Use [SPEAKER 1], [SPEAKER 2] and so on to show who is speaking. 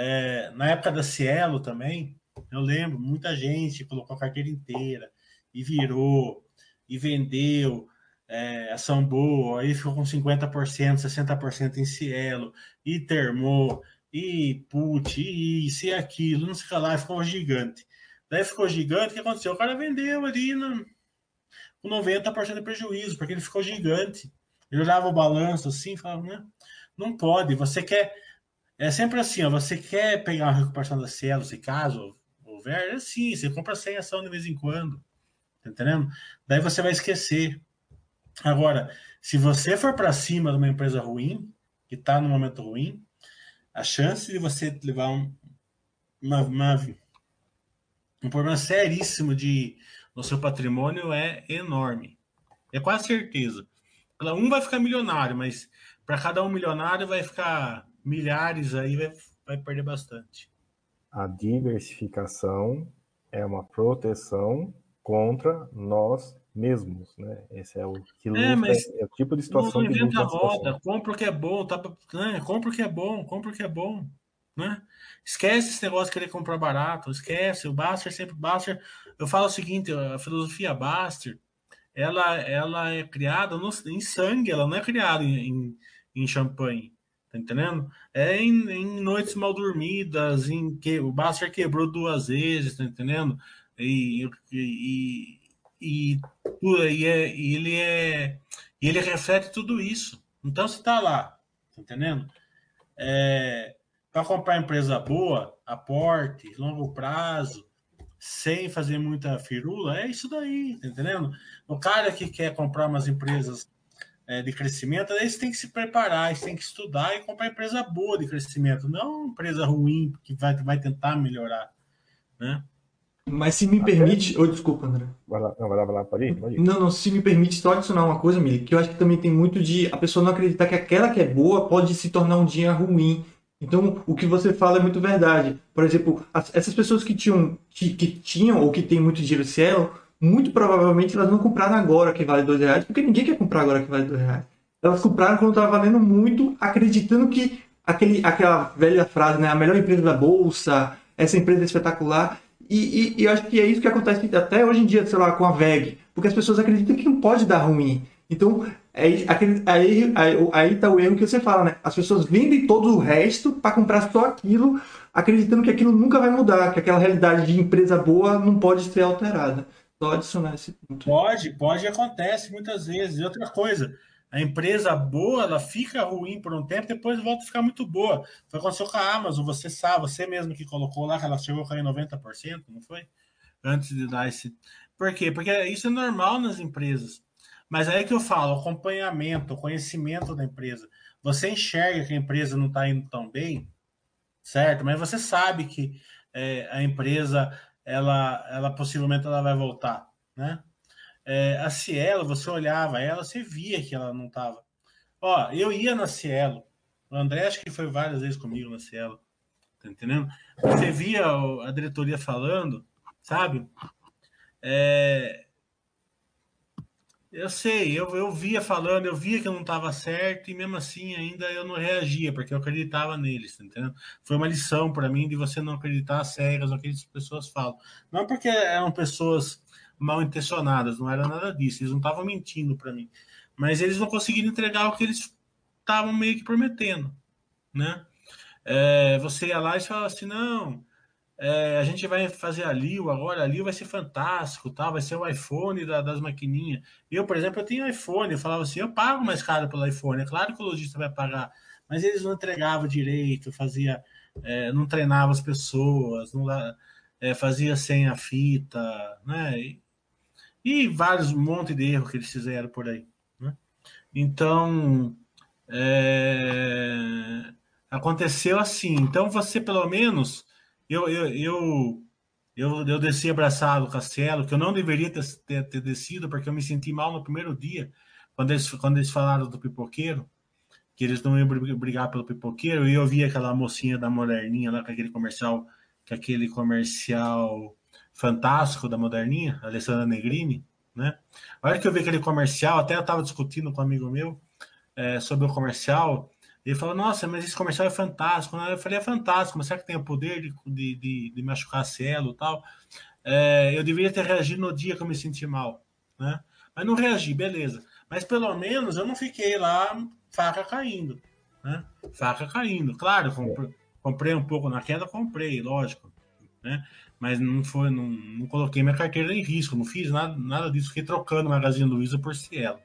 [SPEAKER 1] É, na época da Cielo também, eu lembro, muita gente colocou a carteira inteira e virou, e vendeu, é, boa, aí ficou com 50%, 60% em Cielo, e termou, e put, e isso e aquilo, não sei o que lá, ficou gigante. Daí ficou gigante, o que aconteceu? O cara vendeu ali no, com 90% de prejuízo, porque ele ficou gigante. Ele olhava o balanço assim e falava, né? Não pode, você quer. É sempre assim, ó, você quer pegar uma recuperação da Cielo, se caso houver, é assim, você compra 100 ação de vez em quando, tá entendendo? Daí você vai esquecer. Agora, se você for para cima de uma empresa ruim, que está no momento ruim, a chance de você levar um, uma, uma, um problema seríssimo de, no seu patrimônio é enorme. É quase certeza. Um vai ficar milionário, mas para cada um milionário vai ficar milhares aí, vai, vai perder bastante.
[SPEAKER 2] A diversificação é uma proteção contra nós mesmos, né? Esse é o que
[SPEAKER 1] é, mas é o tipo de situação não, não inventa que roda, compra o que é bom, tá, né? compra o que é bom, compra o que é bom, né? Esquece esse negócio de querer comprar barato, esquece, o Baster sempre Baster. Eu falo o seguinte, a filosofia Baster, ela ela é criada no, em sangue, ela não é criada em, em, em champanhe. Tá entendendo? É em, em, noites mal dormidas, em que o Baster quebrou duas vezes, tá entendendo? E, e, e, e, é, e ele é e ele reflete tudo isso. Então, se está lá, tá entendendo? É, para comprar empresa boa, aporte, longo prazo, sem fazer muita firula, é isso daí, tá entendendo? O cara que quer comprar umas empresas é, de crescimento, eles têm que se preparar, eles têm que estudar e comprar empresa boa de crescimento, não empresa ruim que vai, vai tentar melhorar, né?
[SPEAKER 3] Mas se me permite. Oh, desculpa, André.
[SPEAKER 2] Vai lá, não, vai lá, vai lá, pode ir, pode ir.
[SPEAKER 3] Não, não, se me permite só adicionar uma coisa, Mili, que eu acho que também tem muito de a pessoa não acreditar que aquela que é boa pode se tornar um dia ruim. Então, o que você fala é muito verdade. Por exemplo, as, essas pessoas que tinham, que, que, tinham ou que têm muito dinheiro Cielo, muito provavelmente elas não compraram agora que vale dois reais, porque ninguém quer comprar agora que vale dois reais. Elas compraram quando estava valendo muito, acreditando que aquele, aquela velha frase, né, a melhor empresa da bolsa, essa empresa é espetacular, e, e, e, eu acho que é isso que acontece até hoje em dia, sei lá, com a VEG. Porque as pessoas acreditam que não pode dar ruim. Então, aí, aí, aí tá o erro que você fala, né? As pessoas vendem todo o resto para comprar só aquilo, acreditando que aquilo nunca vai mudar, que aquela realidade de empresa boa não pode ser alterada. Só adicionar esse ponto.
[SPEAKER 1] Pode, pode, acontece muitas vezes. E outra coisa, a empresa boa, ela fica ruim por um tempo, depois volta a ficar muito boa. Foi aconteceu com a Amazon, você sabe, você mesmo que colocou lá que ela chegou a cair 90%, não foi? Antes de dar esse. Por quê? Porque isso é normal nas empresas. Mas aí que eu falo, acompanhamento, conhecimento da empresa. Você enxerga que a empresa não está indo tão bem, certo? Mas você sabe que é, a empresa, ela, ela possivelmente ela vai voltar, né? É, a Cielo, você olhava ela, você via que ela não estava. Ó, eu ia na Cielo. O André acho que foi várias vezes comigo na Cielo. Tá entendendo? Você via a diretoria falando, sabe? É, eu sei, eu, eu via falando, eu via que não estava certo e mesmo assim ainda eu não reagia, porque eu acreditava neles, tá entendendo? Foi uma lição para mim de você não acreditar cegas no que as pessoas falam. Não porque eram pessoas mal intencionadas, não era nada disso, eles não estavam mentindo para mim, mas eles não conseguiram entregar o que eles estavam meio que prometendo, né? É, você ia lá e falava assim, não, é, a gente vai fazer a Lio agora, a vai ser fantástico, tá? vai ser o iPhone da, das maquininhas. Eu, por exemplo, eu tenho iPhone, eu falava assim, eu pago mais caro pelo iPhone, é claro que o lojista vai pagar, mas eles não entregavam direito, fazia, é, não treinava as pessoas, não é, fazia sem a fita, né? E, e vários um monte de erros que eles fizeram por aí. Né? Então é, aconteceu assim. Então você pelo menos eu eu, eu eu, eu desci abraçado o Castelo, que eu não deveria ter, ter, ter, descido, porque eu me senti mal no primeiro dia, quando eles, quando eles falaram do pipoqueiro, que eles não iam brigar pelo pipoqueiro, e eu vi aquela mocinha da moderninha lá com aquele comercial, com aquele comercial fantástico da moderninha, Alessandra Negrini, né? A hora que eu vi aquele comercial, até eu estava discutindo com um amigo meu é, sobre o comercial, Ele falou, nossa, mas esse comercial é fantástico. Eu falei, é fantástico, mas será que tem o poder de, de, de, de machucar cielo e tal? É, eu deveria ter reagido no dia que eu me senti mal, né? Mas não reagi, beleza. Mas pelo menos eu não fiquei lá faca caindo, né? Faca caindo. Claro, comprei, comprei um pouco na queda, comprei, lógico, né? Mas não foi, não, não coloquei minha carteira em risco, não fiz nada, nada disso, fiquei trocando o Magazine Luiza por Cielo.